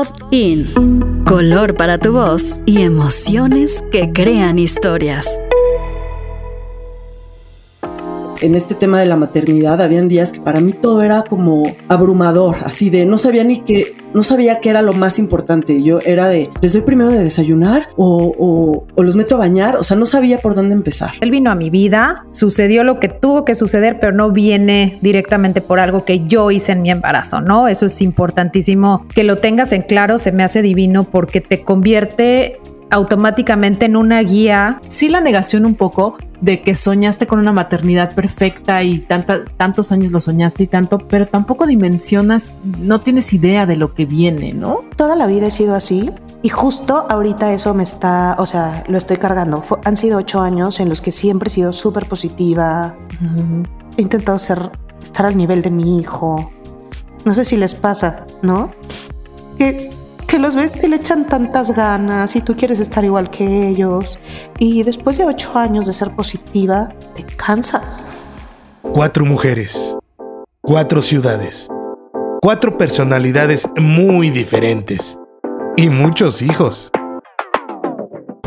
Pod In. Color para tu voz y emociones que crean historias en este tema de la maternidad habían días que para mí todo era como abrumador, así de no sabía ni qué, no sabía qué era lo más importante. Yo era de, ¿les doy primero de desayunar o, o, los meto a bañar? O sea, no sabía por dónde empezar. Él vino a mi vida, sucedió lo que tuvo que suceder, pero no viene directamente por algo que yo hice en mi embarazo, ¿no? Eso es importantísimo que lo tengas en claro, se me hace divino porque te convierte automáticamente en una guía. Sí, la negación un poco de que soñaste con una maternidad perfecta y tantos años lo soñaste y tanto, pero tampoco dimensionas, no tienes idea de lo que viene, ¿no? Toda la vida he sido así. Y justo ahorita eso me está, o sea, lo estoy cargando. han sido ocho años en los que siempre he sido súper positiva. He intentado ser, estar al nivel de mi hijo. No sé si les pasa, ¿no? Que que los ves que le echan tantas ganas y tú quieres estar igual que ellos. Y después de ocho años de ser positiva, te cansas. Cuatro mujeres, cuatro ciudades, cuatro personalidades muy diferentes y muchos hijos.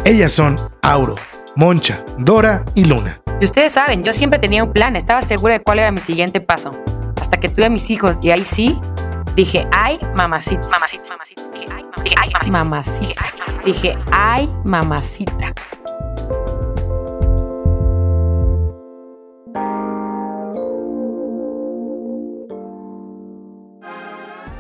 Ellas son Auro, Moncha, Dora y Luna. Y ustedes saben, yo siempre tenía un plan, estaba segura de cuál era mi siguiente paso. Hasta que tuve a mis hijos y ahí sí, dije, ay, mamacita, mamacita, mamacita. Dije, ay, mamacita. Dije, ay, mamacita.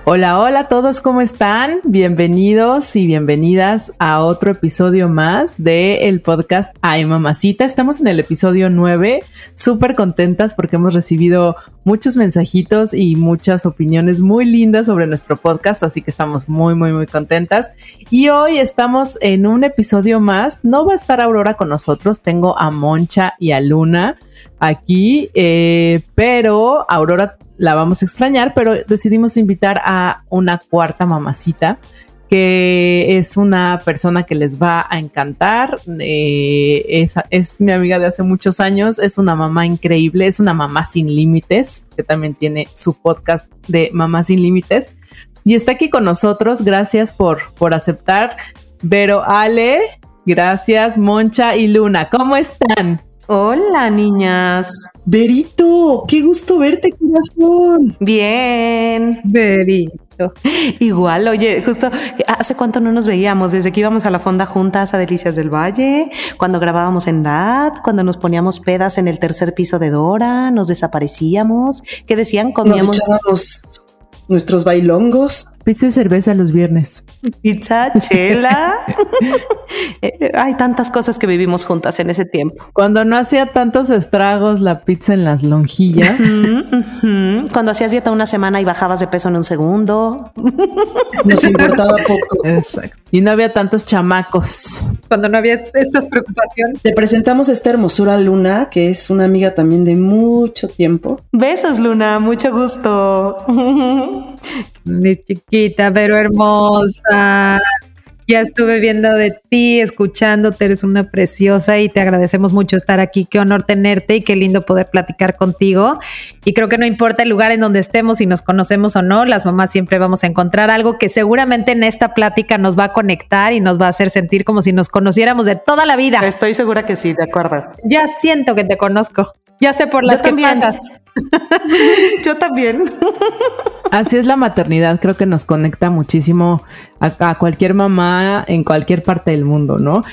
Hola, hola a todos, ¿cómo están? Bienvenidos y bienvenidas a otro episodio más de el podcast Ay Mamacita. Estamos en el episodio 9, súper contentas porque hemos recibido muchos mensajitos y muchas opiniones muy lindas sobre nuestro podcast, así que estamos muy, muy, muy contentas. Y hoy estamos en un episodio más. No va a estar Aurora con nosotros, tengo a Moncha y a Luna aquí, eh, pero Aurora la vamos a extrañar, pero decidimos invitar a una cuarta mamacita que es una persona que les va a encantar. Eh, es, es, mi amiga de hace muchos años, es una mamá increíble, es una mamá sin límites, que también tiene su podcast de Mamá sin límites. Y está aquí con nosotros, gracias por, por aceptar. Vero Ale, gracias Moncha y Luna, ¿cómo están? Hola, niñas. Berito, qué gusto verte, corazón. Bien. Berito. Igual, oye, justo hace cuánto no nos veíamos, desde que íbamos a la fonda juntas a Delicias del Valle, cuando grabábamos en DAD, cuando nos poníamos pedas en el tercer piso de Dora, nos desaparecíamos. ¿Qué decían? Comíamos. Nos nuestros bailongos. Pizza y cerveza los viernes. Pizza, chela. Eh, hay tantas cosas que vivimos juntas en ese tiempo. Cuando no hacía tantos estragos la pizza en las lonjillas. Cuando hacías dieta una semana y bajabas de peso en un segundo. Nos importaba poco. Exacto. Y no había tantos chamacos. Cuando no había estas preocupaciones. Te presentamos esta hermosura Luna, que es una amiga también de mucho tiempo. Besos, Luna. Mucho gusto. Mi chiquita, pero hermosa. Ya estuve viendo de ti, escuchándote, eres una preciosa y te agradecemos mucho estar aquí. Qué honor tenerte y qué lindo poder platicar contigo. Y creo que no importa el lugar en donde estemos, si nos conocemos o no, las mamás siempre vamos a encontrar algo que seguramente en esta plática nos va a conectar y nos va a hacer sentir como si nos conociéramos de toda la vida. Estoy segura que sí, de acuerdo. Ya siento que te conozco. Ya sé por las que pasas. Yo también. Así es la maternidad, creo que nos conecta muchísimo a, cualquier mamá en cualquier parte del mundo, ¿no?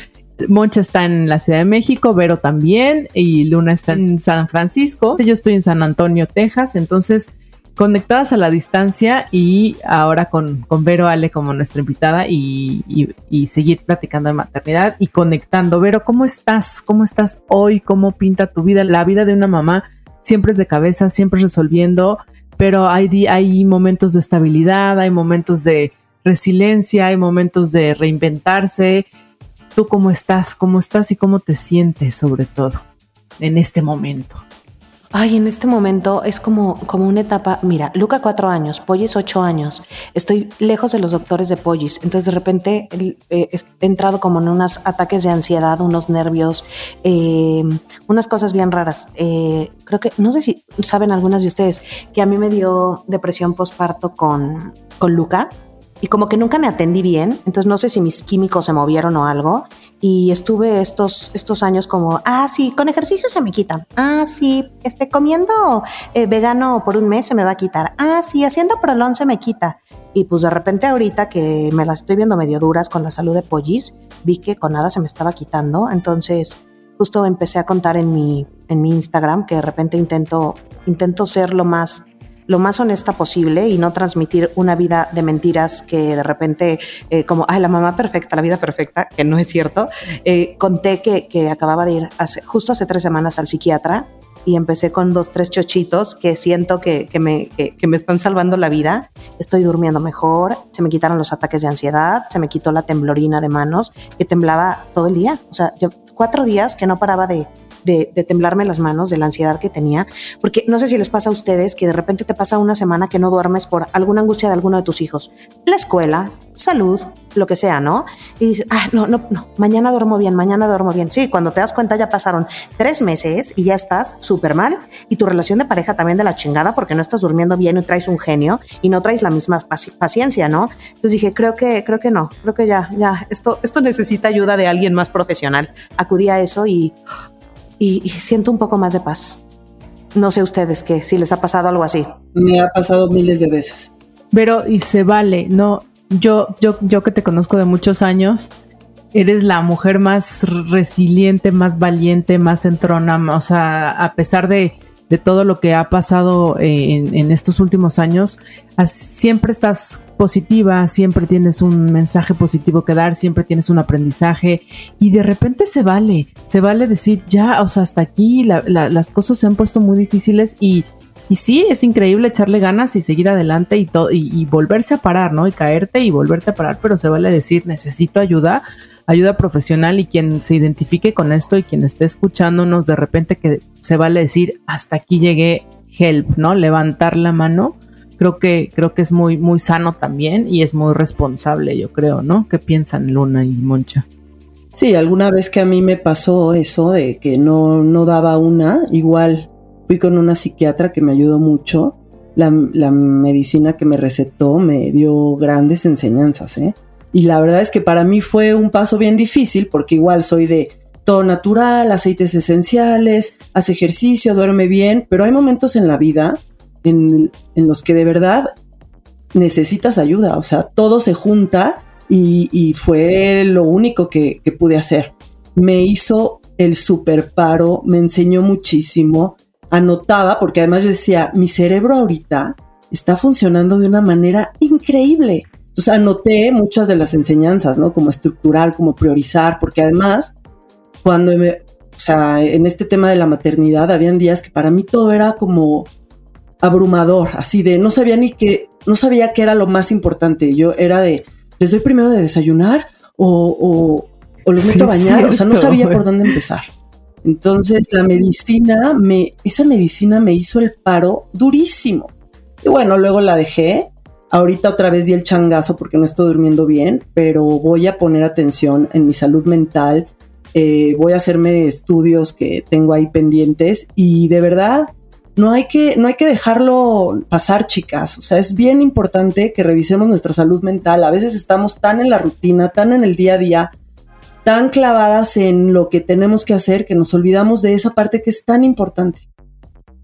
Moncha está en la Ciudad de México, Vero también, y Luna está en San Francisco. Yo estoy en San Antonio, Texas, entonces conectadas a la distancia y ahora con, con Vero Ale como nuestra invitada y, y, seguir platicando de maternidad y conectando. Vero, ¿cómo estás? ¿Cómo estás hoy? ¿Cómo pinta tu vida? La vida de una mamá siempre es de cabeza, siempre resolviendo, pero hay, hay momentos de estabilidad, hay momentos de resiliencia, hay momentos de reinventarse. ¿Tú cómo estás? ¿Cómo estás y cómo te sientes sobre todo en este momento? Ay, en este momento es como, como una etapa. Mira, Luca cuatro años, Pollis ocho años. Estoy lejos de los doctores de Pollis. Entonces de repente eh, he entrado como en unos ataques de ansiedad, unos nervios, eh, unas cosas bien raras. Eh, creo que, no sé si saben algunas de ustedes, que a mí me dio depresión postparto con, con Luca y como que nunca me atendí bien, entonces no sé si mis químicos se movieron o algo y estuve estos, estos años como, ah, sí, con ejercicio se me quita, ah, sí, este, comiendo eh, vegano por un mes se me va a quitar, ah, sí, haciendo prolón se me quita. Y pues de repente ahorita que me las estoy viendo medio duras con la salud de Pollis, vi que con nada se me estaba quitando, entonces justo empecé a contar en mi, en mi Instagram que de repente intento, intento ser lo más lo más honesta posible y no transmitir una vida de mentiras que de repente, eh, como, ay, la mamá perfecta, la vida perfecta, que no es cierto. Eh, conté que, que, acababa de ir hace, justo hace tres semanas al psiquiatra y empecé con dos, tres chochitos que siento que, que me, que, me están salvando la vida. Estoy durmiendo mejor, se me quitaron los ataques de ansiedad, se me quitó la temblorina de manos que temblaba todo el día. O sea, cuatro días que no paraba de, de, temblarme las manos, de la ansiedad que tenía, porque no sé si les pasa a ustedes que de repente te pasa una semana que no duermes por alguna angustia de alguno de tus hijos, la escuela, salud, lo que sea, ¿no? Y dices, ah, no, no, no, mañana duermo bien, mañana duermo bien. Sí, cuando te das cuenta ya pasaron tres meses y ya estás súper mal y tu relación de pareja también de la chingada porque no estás durmiendo bien y traes un genio y no traes la misma paciencia, ¿no? Entonces dije, creo que, creo que no, creo que ya, ya, esto, esto necesita ayuda de alguien más profesional. Acudí a eso y y, y, siento un poco más de paz. No sé ustedes qué, si les ha pasado algo así. Me ha pasado miles de veces. Pero y se vale, no, yo, yo, yo que te conozco de muchos años, eres la mujer más resiliente, más valiente, más entrona, o sea, a pesar de, de todo lo que ha pasado en, en estos últimos años, siempre estás positiva, siempre tienes un mensaje positivo que dar, siempre tienes un aprendizaje y de repente se vale, se vale decir ya, o sea, hasta aquí la, la, las cosas se han puesto muy difíciles y, y sí, es increíble echarle ganas y seguir adelante y, y, y volverse a parar, ¿no? Y caerte y volverte a parar, pero se vale decir necesito ayuda ayuda profesional y quien se identifique con esto y quien esté escuchándonos de repente que se vale decir hasta aquí llegué help, ¿no? Levantar la mano. Creo que, creo que es muy, muy sano también y es muy responsable, yo creo, ¿no? ¿Qué piensan Luna y Moncha? Sí, alguna vez que a mí me pasó eso de que no, no daba una, igual fui con una psiquiatra que me ayudó mucho. La, la medicina que me recetó me dio grandes enseñanzas, ¿eh? Y la verdad es que para mí fue un paso bien difícil porque igual soy de todo natural, aceites esenciales, hace ejercicio, duerme bien, pero hay momentos en la vida en, los que de verdad necesitas ayuda, o sea, todo se junta y, y fue lo único que, que, pude hacer. Me hizo el super paro, me enseñó muchísimo, anotaba, porque además yo decía, mi cerebro ahorita está funcionando de una manera increíble. Entonces anoté muchas de las enseñanzas, ¿no? Como estructurar, como priorizar, porque además, cuando me, o sea, en este tema de la maternidad, habían días que para mí todo era como abrumador, así de no sabía ni qué, no sabía qué era lo más importante. Yo era de, les doy primero de desayunar o, o, o los meto sí, a bañar, cierto, o sea, no sabía por dónde empezar. Entonces la medicina, me, esa medicina me hizo el paro durísimo. Y bueno, luego la dejé Ahorita otra vez di el changazo porque no estoy durmiendo bien, pero voy a poner atención en mi salud mental. Eh, voy a hacerme estudios que tengo ahí pendientes y de verdad no hay que no hay que dejarlo pasar, chicas. O sea, es bien importante que revisemos nuestra salud mental. A veces estamos tan en la rutina, tan en el día a día, tan clavadas en lo que tenemos que hacer que nos olvidamos de esa parte que es tan importante.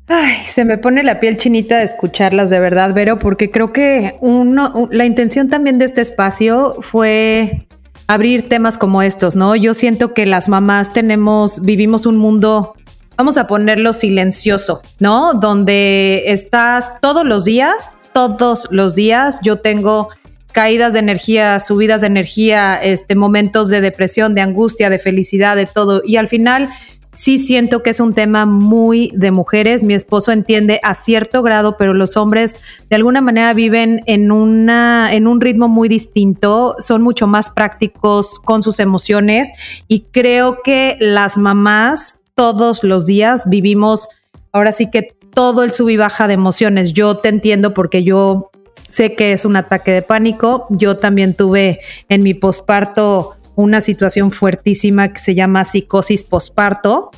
Ay, se me pone la piel chinita de escucharlas de verdad, Vero, porque creo que uno, la intención también de este espacio fue abrir temas como estos, ¿no? Yo siento que las mamás tenemos, vivimos un mundo, vamos a ponerlo silencioso, ¿no? Donde estás todos los días, todos los días, yo tengo caídas de energía, subidas de energía, este, momentos de depresión, de angustia, de felicidad, de todo. Y al final sí siento que es un tema muy de mujeres. Mi esposo entiende a cierto grado, pero los hombres de alguna manera viven en una en un ritmo muy distinto, son mucho más prácticos con sus emociones y creo que las mamás todos los días vivimos ahora sí que todo el sub y baja de emociones. Yo te entiendo porque yo sé que es un ataque de pánico. Yo también tuve en mi posparto una situación fuertísima que se llama psicosis posparto.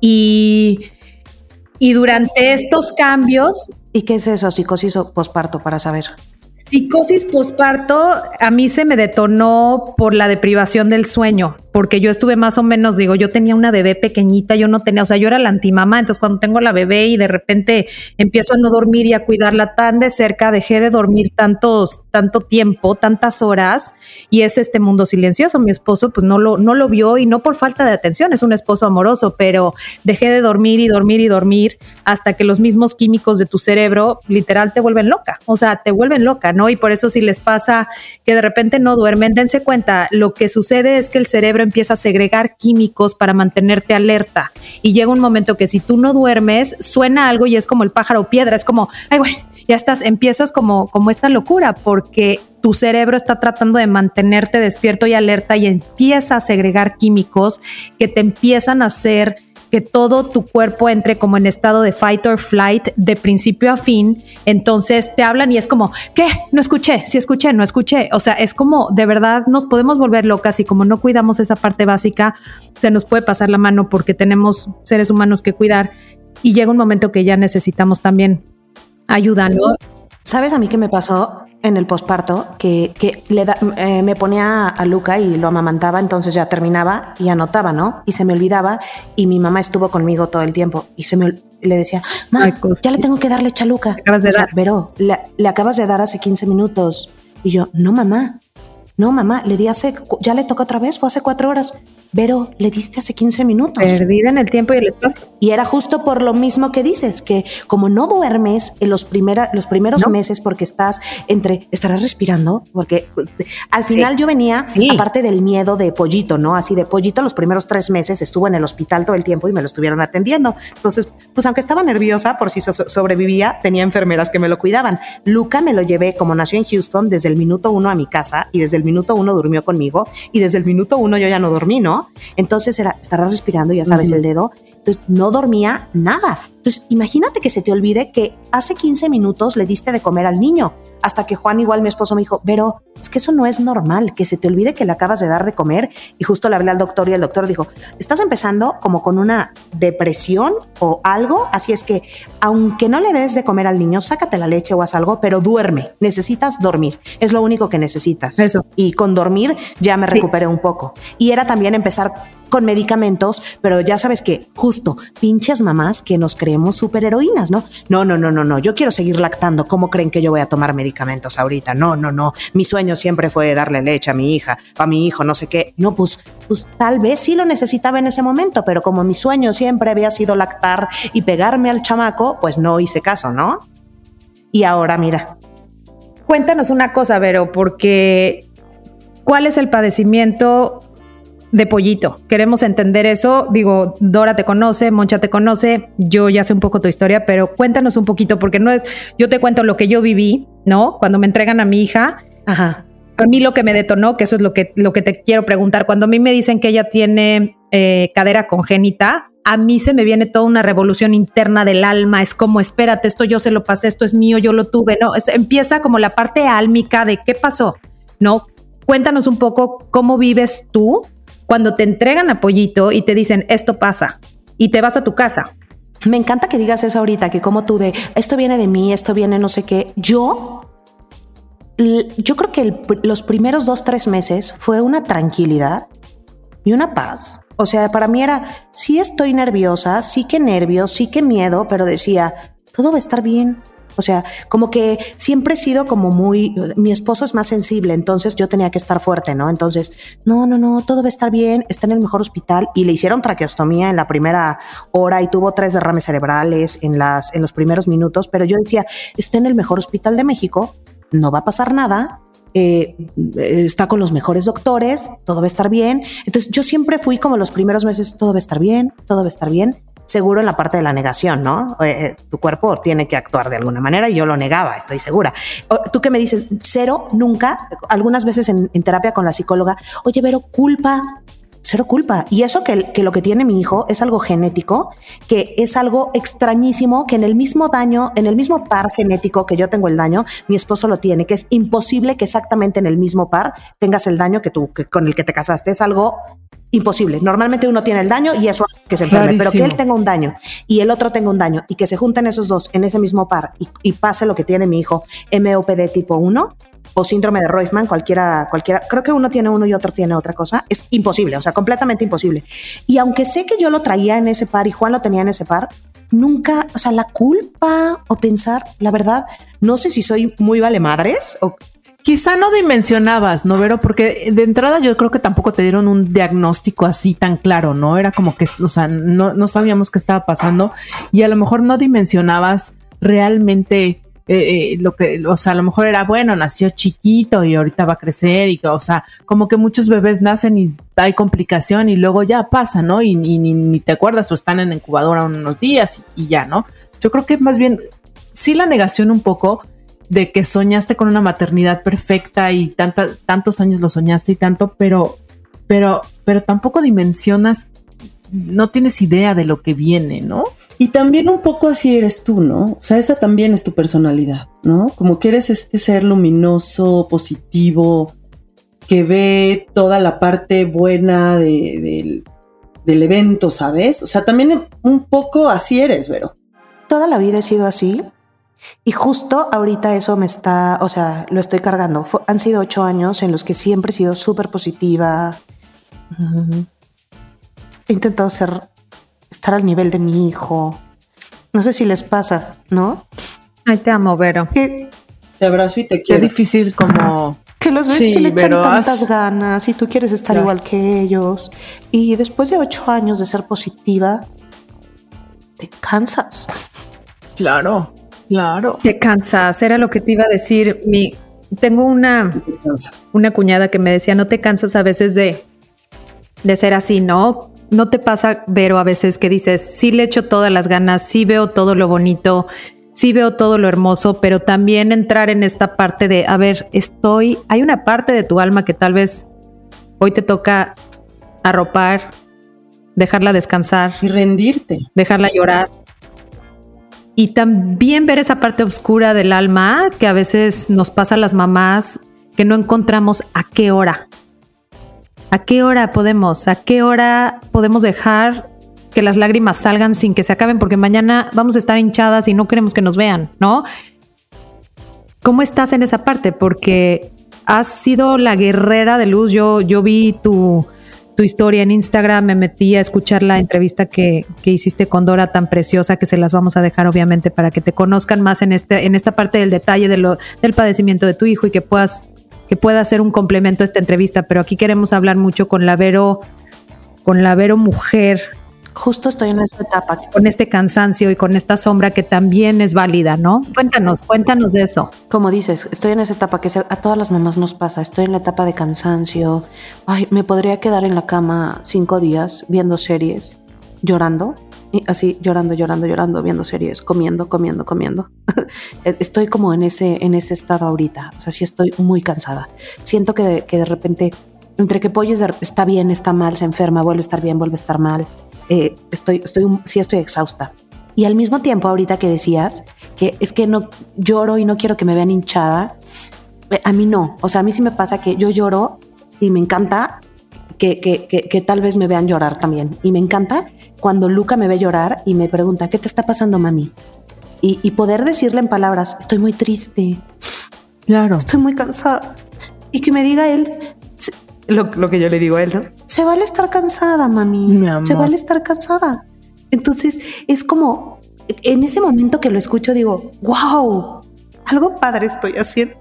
Y, y durante estos cambios... ¿Y qué es eso, psicosis posparto, para saber? Psicosis posparto a mí se me detonó por la deprivación del sueño, porque yo estuve más o menos, digo, yo tenía una bebé pequeñita, yo no tenía, o sea, yo era la antimamá, entonces cuando tengo la bebé y de repente empiezo a no dormir y a cuidarla tan de cerca, dejé de dormir tantos, tanto tiempo, tantas horas, y es este mundo silencioso. Mi esposo pues no lo, no lo vio y no por falta de atención, es un esposo amoroso, pero dejé de dormir y dormir y dormir hasta que los mismos químicos de tu cerebro literal te vuelven loca, o sea, te vuelven loca, ¿no? Y por eso si les pasa que de repente no duermen, dense cuenta, lo que sucede es que el cerebro empieza a segregar químicos para mantenerte alerta. Y llega un momento que si tú no duermes, suena algo y es como el pájaro piedra, es como, ay, güey, ya estás, empiezas como, como esta locura porque tu cerebro está tratando de mantenerte despierto y alerta y empieza a segregar químicos que te empiezan a hacer que todo tu cuerpo entre como en estado de fight or flight de principio a fin, entonces te hablan y es como, ¿qué? No escuché, sí escuché, no escuché. O sea, es como de verdad nos podemos volver locas y como no cuidamos esa parte básica, se nos puede pasar la mano porque tenemos seres humanos que cuidar y llega un momento que ya necesitamos también ayuda, ¿no? ¿Sabes a mí qué me pasó? En el posparto que, que le da, eh, me ponía a Luca y lo amamantaba, entonces ya terminaba y anotaba, ¿no? Y se me olvidaba y mi mamá estuvo conmigo todo el tiempo y se me le decía, mamá, ya le tengo que darle leche a Luca. pero le, le acabas de dar hace 15 minutos. Y yo, no, mamá, no, mamá, le di hace, ya le toca otra vez, fue hace cuatro horas. Pero le diste hace 15 minutos. Perdida en el tiempo y el espacio. Y era justo por lo mismo que dices, que como no duermes en los, primera, los primeros meses porque estás entre, estarás respirando, porque pues, al final yo venía, aparte del miedo de pollito, ¿no? Así de pollito, los primeros tres meses estuvo en el hospital todo el tiempo y me lo estuvieron atendiendo. Entonces, pues aunque estaba nerviosa por si sobrevivía, tenía enfermeras que me lo cuidaban. Luca me lo llevé, como nació en Houston, desde el minuto uno a mi casa y desde el minuto uno durmió conmigo y desde el minuto uno yo ya no dormí, ¿no? Entonces era, estará respirando, ya sabes, el dedo. Entonces no dormía nada. Entonces imagínate que se te olvide que hace 15 minutos le diste de comer al niño hasta que Juan, igual mi esposo, me dijo, pero es que eso no es normal, que se te olvide que le acabas de dar de comer. Y justo le hablé al doctor y el doctor dijo, estás empezando como con una depresión o algo, así es que aunque no le des de comer al niño, sácate la leche o haz algo, pero duerme, necesitas dormir, es lo único que necesitas. Eso. Y con dormir ya me recuperé un poco. Y era también empezar con medicamentos, pero ya sabes que justo pinches mamás que nos creemos superheroínas, ¿no? No, no, no, no, no, yo quiero seguir lactando. ¿Cómo creen que yo voy a tomar medicamentos ahorita? No, no, no. Mi sueño siempre fue darle leche a mi hija, a mi hijo, no sé qué. No, pues, pues tal vez sí lo necesitaba en ese momento, pero como mi sueño siempre había sido lactar y pegarme al chamaco, pues no hice caso, ¿no? Y ahora mira. Cuéntanos una cosa, Vero, porque ¿cuál es el padecimiento de pollito. Queremos entender eso. Digo, Dora te conoce, Moncha te conoce, yo ya sé un poco tu historia, pero cuéntanos un poquito, porque no es, yo te cuento lo que yo viví, ¿no? Cuando me entregan a mi hija. Ajá. A mí lo que me detonó, que eso es lo que, lo que te quiero preguntar, cuando a mí me dicen que ella tiene eh, cadera congénita, a mí se me viene toda una revolución interna del alma. Es como, espérate, esto yo se lo pasé, esto es mío, yo lo tuve. No, empieza como la parte álmica de qué pasó. No, cuéntanos un poco cómo vives tú cuando te entregan apoyito y te dicen esto pasa y te vas a tu casa. Me encanta que digas eso ahorita, que como tú de esto viene de mí, esto viene no sé qué. Yo, yo creo que los primeros dos, tres meses fue una tranquilidad y una paz. O sea, para mí era, sí estoy nerviosa, sí que nervios, sí que miedo, pero decía, todo va a estar bien, o sea, como que siempre he sido como muy, mi esposo es más sensible, entonces yo tenía que estar fuerte, ¿no? Entonces, no, no, no, todo va a estar bien, está en el mejor hospital y le hicieron traqueostomía en la primera hora y tuvo tres derrames cerebrales en, las, en los primeros minutos, pero yo decía, está en el mejor hospital de México, no va a pasar nada, eh, está con los mejores doctores, todo va a estar bien. Entonces yo siempre fui como los primeros meses, todo va a estar bien, todo va a estar bien seguro en la parte de la negación, ¿no? Eh, eh, tu cuerpo tiene que actuar de alguna manera y yo lo negaba, estoy segura. Tú que me dices, cero, nunca, algunas veces en, terapia con la psicóloga, oye, pero culpa, cero culpa. Y eso que, que, lo que tiene mi hijo es algo genético, que es algo extrañísimo, que en el mismo daño, en el mismo par genético que yo tengo el daño, mi esposo lo tiene, que es imposible que exactamente en el mismo par tengas el daño que tú, que con el que te casaste. Es algo imposible. Normalmente uno tiene el daño y eso hace que se enferme, pero que él tenga un daño y el otro tenga un daño y que se junten esos dos en ese mismo par y, y pase lo que tiene mi hijo, MOPD tipo 1, o síndrome de Roifman, cualquiera, cualquiera, creo que uno tiene uno y otro tiene otra cosa, es imposible, o sea, completamente imposible. Y aunque sé que yo lo traía en ese par y Juan lo tenía en ese par, nunca, o sea, la culpa o pensar, la verdad, no sé si soy muy vale madres o Quizá no dimensionabas, ¿no, Vero? Porque de entrada yo creo que tampoco te dieron un diagnóstico así tan claro, ¿no? Era como que, o sea, no, sabíamos qué estaba pasando y a lo mejor no dimensionabas realmente eh, eh, lo que, o sea, a lo mejor era bueno, nació chiquito y ahorita va a crecer y, o sea, como que muchos bebés nacen y hay complicación y luego ya pasa, ¿no? Y, ni, te acuerdas o están en incubadora unos días y, ya, ¿no? Yo creo que más bien, sí la negación un poco de que soñaste con una maternidad perfecta y tantos años lo soñaste y tanto, pero, pero, pero tampoco dimensionas, no tienes idea de lo que viene, ¿no? Y también un poco así eres tú, ¿no? O sea, esa también es tu personalidad, ¿no? Como que eres este ser luminoso, positivo, que ve toda la parte buena del evento, ¿sabes? O sea, también un poco así eres, Vero. Toda la vida he sido así. Y justo ahorita eso me está, o sea, lo estoy cargando. han sido ocho años en los que siempre he sido súper positiva. He intentado ser estar al nivel de mi hijo. No sé si les pasa, ¿no? Ay, te amo, Vero. te abrazo y te quiero. Qué difícil como... Que los ves que le echan tantas ganas y tú quieres estar igual que ellos. Y después de ocho años de ser positiva, te cansas. Claro, claro. Te cansas. Era lo que te iba a decir. Mi, tengo una, una cuñada que me decía, no te cansas a veces de, de ser así, ¿no? ¿No te pasa, Vero, a veces que dices, sí le echo todas las ganas, sí veo todo lo bonito, sí veo todo lo hermoso, pero también entrar en esta parte de, a ver, estoy, hay una parte de tu alma que tal vez hoy te toca arropar, dejarla descansar. Y rendirte. Dejarla llorar. Y también ver esa parte oscura del alma que a veces nos pasa a las mamás que no encontramos a qué hora. ¿A qué hora podemos? ¿A qué hora podemos dejar que las lágrimas salgan sin que se acaben? Porque mañana vamos a estar hinchadas y no queremos que nos vean, ¿no? ¿Cómo estás en esa parte? Porque has sido la guerrera de luz. Yo, yo vi tu, tu historia en Instagram, me metí a escuchar la entrevista que, que, hiciste con Dora tan preciosa, que se las vamos a dejar obviamente para que te conozcan más en, este, en esta parte del detalle de lo, del padecimiento de tu hijo y que puedas que pueda ser un complemento a esta entrevista, pero aquí queremos hablar mucho con la Vero, con la Vero mujer. Justo estoy en esa etapa. Con este cansancio y con esta sombra que también es válida, ¿no? Cuéntanos, cuéntanos de eso. Como dices, estoy en esa etapa que a todas las mamás nos pasa. Estoy en la etapa de cansancio. Ay, me podría quedar en la cama cinco días viendo series, llorando y así llorando, llorando, llorando, viendo series, comiendo, comiendo, comiendo. estoy como en ese, en ese estado ahorita. O sea, sí estoy muy cansada. Siento que de, que de repente, entre que Pollo está bien, está mal, se enferma, vuelve a estar bien, vuelve a estar mal. Eh, estoy, estoy, sí estoy exhausta. Y al mismo tiempo, ahorita que decías que es que no lloro y no quiero que me vean hinchada, eh, a mí no. O sea, a mí sí me pasa que yo lloro y me encanta que, que, que, que, tal vez me vean llorar también. Y me encanta cuando Luca me ve llorar y me pregunta, ¿qué te está pasando, mami? Y, poder decirle en palabras, estoy muy triste. Claro. Estoy muy cansada. Y que me diga él, lo, lo, que yo le digo a él, ¿no? Se vale estar cansada, mami. Se vale estar cansada. Entonces es como, en ese momento que lo escucho, digo, wow, algo padre estoy haciendo.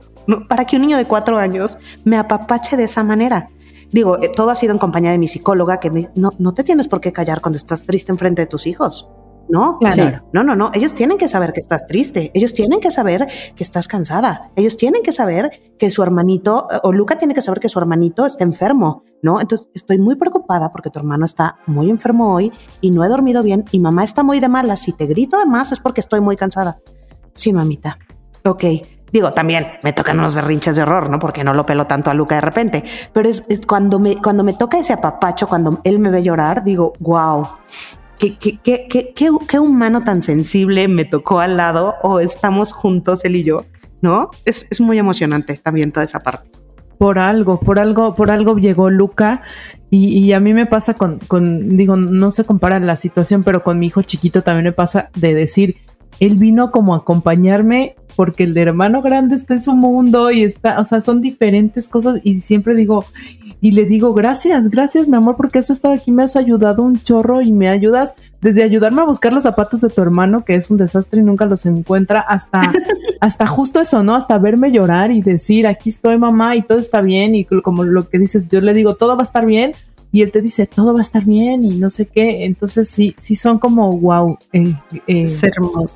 Para que un niño de cuatro años me apapache de esa manera digo, eh, todo ha sido en compañía de mi psicóloga, que me, no, no te tienes por qué callar cuando estás triste enfrente de tus hijos. No, claro. no, no, no. Ellos tienen que saber que estás triste. Ellos tienen que saber que estás cansada. Ellos tienen que saber que su hermanito, o Luca tiene que saber que su hermanito está enfermo, ¿no? Entonces estoy muy preocupada porque tu hermano está muy enfermo hoy y no he dormido bien y mamá está muy de malas. Si te grito de más es porque estoy muy cansada. Sí, mamita. Ok, Digo, también me tocan unos berrinches de horror, ¿no? Porque no lo pelo tanto a Luca de repente. Pero es, cuando, me, cuando me toca ese apapacho, cuando él me ve llorar, digo, wow, ¿qué, qué, qué, qué, humano tan sensible me tocó al lado o estamos juntos él y yo, ¿no? Es, es muy emocionante también toda esa parte. por algo, por algo, por algo llegó Luca y, y, a mí me pasa con, con, digo, no se compara la situación, pero con mi hijo chiquito también me pasa de decir, él vino como a acompañarme porque el hermano grande está en su mundo y está, o sea, son diferentes cosas y siempre digo, y le digo, gracias, gracias mi amor, porque has estado aquí, me has ayudado un chorro y me ayudas desde ayudarme a buscar los zapatos de tu hermano, que es un desastre y nunca los encuentra, hasta, hasta justo eso, ¿no? Hasta verme llorar y decir, aquí estoy mamá y todo está bien y como lo que dices, yo le digo, todo va a estar bien, y él te dice todo va a estar bien y no sé qué. Entonces sí, sí son como wow, eh, eh,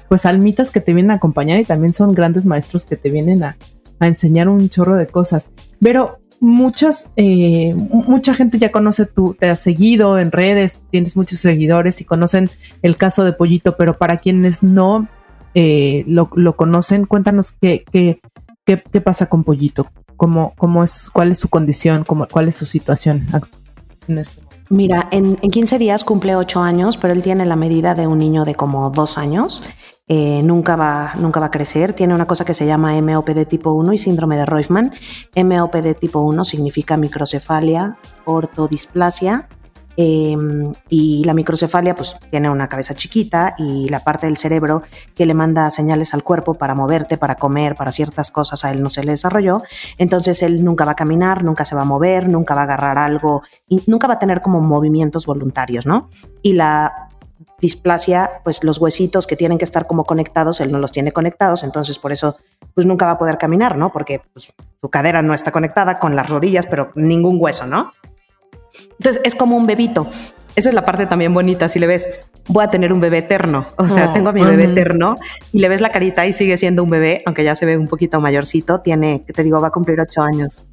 pues almitas que te vienen a acompañar y también son grandes maestros que te vienen a, a enseñar un chorro de cosas. Pero muchas, eh, mucha gente ya conoce tú, te ha seguido en redes, tienes muchos seguidores y conocen el caso de Pollito, pero para quienes no eh, lo, lo, conocen, cuéntanos qué, qué, qué, qué pasa con Pollito, cómo, cómo es, cuál es su condición, cómo, cuál es su situación en este Mira, en, en 15 días cumple 8 años, pero él tiene la medida de un niño de como 2 años eh, nunca, va, nunca va a crecer. Tiene una cosa que se llama MOPD tipo 1 y síndrome de Roifman. MOPD tipo 1 significa microcefalia, ortodisplasia. Em, y la microcefalia pues tiene una cabeza chiquita y la parte del cerebro que le manda señales al cuerpo para moverte, para comer, para ciertas cosas a él no se le desarrolló. Entonces él nunca va a caminar, nunca se va a mover, nunca va a agarrar algo y nunca va a tener como movimientos voluntarios, ¿no? Y la displasia, pues los huesitos que tienen que estar como conectados, él no los tiene conectados, entonces por eso pues nunca va a poder caminar, ¿no? Porque pues, su cadera no está conectada con las rodillas, pero ningún hueso, ¿no? Entonces es como un bebito. Esa es la parte también bonita. Si le ves, voy a tener un bebé eterno. O sea, oh, tengo a mi bebé eterno y le ves la carita y sigue siendo un bebé, aunque ya se ve un poquito mayorcito. Tiene, te digo, va a cumplir ocho años.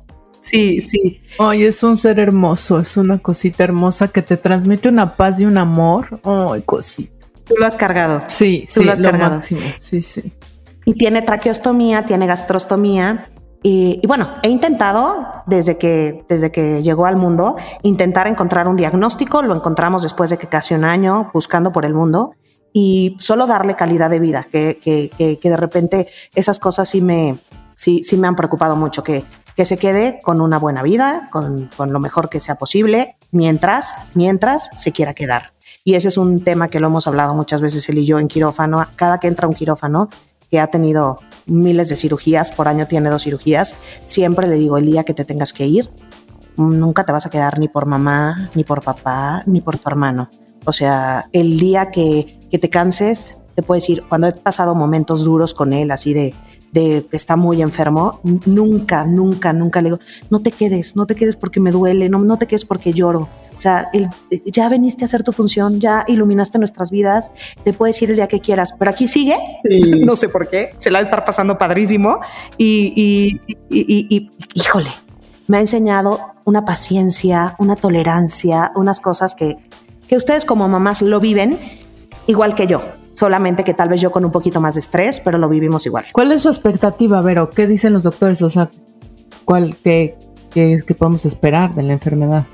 Sí, sí. Ay, es un ser hermoso, es una cosita hermosa que te transmite una paz y un amor. Ay, cosita. Tú lo has cargado. Sí, Tú sí, lo has cargado. Máximo. Sí, sí. Y tiene traqueostomía, tiene gastrostomía. Y, bueno, he intentado desde que, desde que llegó al mundo, intentar encontrar un diagnóstico. Lo encontramos después de que casi un año buscando por el mundo y solo darle calidad de vida, que, que, que, que de repente esas cosas sí me, sí, sí me han preocupado mucho, que que se quede con una buena vida, con, con, lo mejor que sea posible, mientras, mientras se quiera quedar. Y ese es un tema que lo hemos hablado muchas veces él y yo en quirófano. Cada que entra un quirófano que ha tenido miles de cirugías, por año tiene dos cirugías, siempre le digo el día que te tengas que ir, nunca te vas a quedar ni por mamá, ni por papá, ni por tu hermano. O sea, el día que, que te canses, te puedes ir, cuando he pasado momentos duros con él, así de, de que está muy enfermo, nunca, nunca, nunca le digo, no te quedes, no te quedes porque me duele, no, no te quedes porque lloro. O sea, el, ya veniste a hacer tu función, ya iluminaste nuestras vidas, te puedes ir el día que quieras, pero aquí sigue, sí. no sé por qué, se la va a estar pasando padrísimo y, y, y, y, híjole, me ha enseñado una paciencia, una tolerancia, unas cosas que, que ustedes como mamás lo viven igual que yo solamente que tal vez yo con un poquito más de estrés, pero lo vivimos igual. ¿Cuál es su expectativa, Vero? ¿Qué dicen los doctores? O sea, ¿cuál, qué, qué es que podemos esperar de la enfermedad?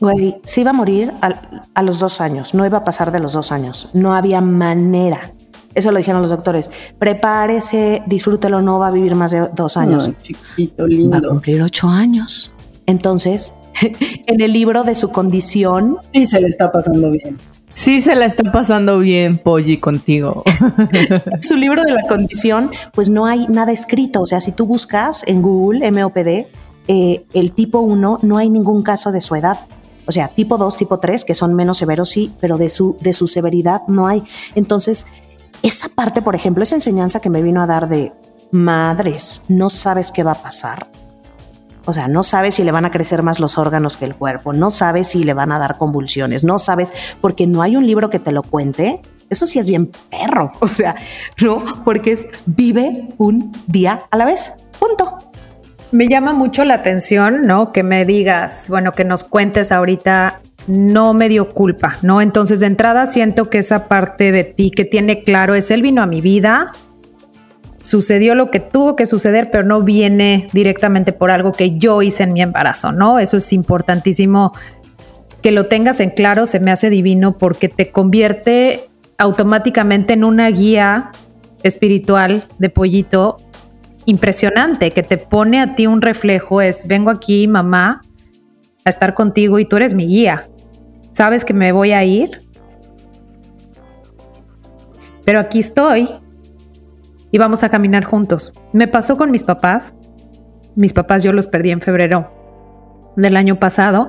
Güey, se iba a morir a, a, los dos años, no iba a pasar de los dos años, no había manera. Eso lo dijeron los doctores. Prepárese, disfrútelo, no va a vivir más de dos años. Ay, chiquito, lindo. Va a cumplir ocho años. Entonces, en el libro de su condición. Sí, se le está pasando bien. Sí, se la está pasando bien, Polly, contigo. Su libro de la condición, pues no hay nada escrito. O sea, si tú buscas en Google MOPD, eh, el tipo 1, no hay ningún caso de su edad. O sea, tipo 2, tipo 3, que son menos severos, sí, pero de su, de su severidad no hay. Entonces, esa parte, por ejemplo, esa enseñanza que me vino a dar de madres, no sabes qué va a pasar o sea, no sabes si le van a crecer más los órganos que el cuerpo, no sabes si le van a dar convulsiones, no sabes, porque no hay un libro que te lo cuente. Eso sí es bien perro, o sea, no, porque es vive un día a la vez, punto. Me llama mucho la atención, ¿no? Que me digas, bueno, que nos cuentes ahorita, no me dio culpa, ¿no? Entonces, de entrada siento que esa parte de ti que tiene claro es, él vino a mi vida, sucedió lo que tuvo que suceder, pero no viene directamente por algo que yo hice en mi embarazo, ¿no? Eso es importantísimo que lo tengas en claro, se me hace divino porque te convierte automáticamente en una guía espiritual de pollito impresionante que te pone a ti un reflejo es, vengo aquí, mamá, a estar contigo y tú eres mi guía. Sabes que me voy a ir, pero aquí estoy y vamos a caminar juntos. Me pasó con mis papás. Mis papás yo los perdí en febrero del año pasado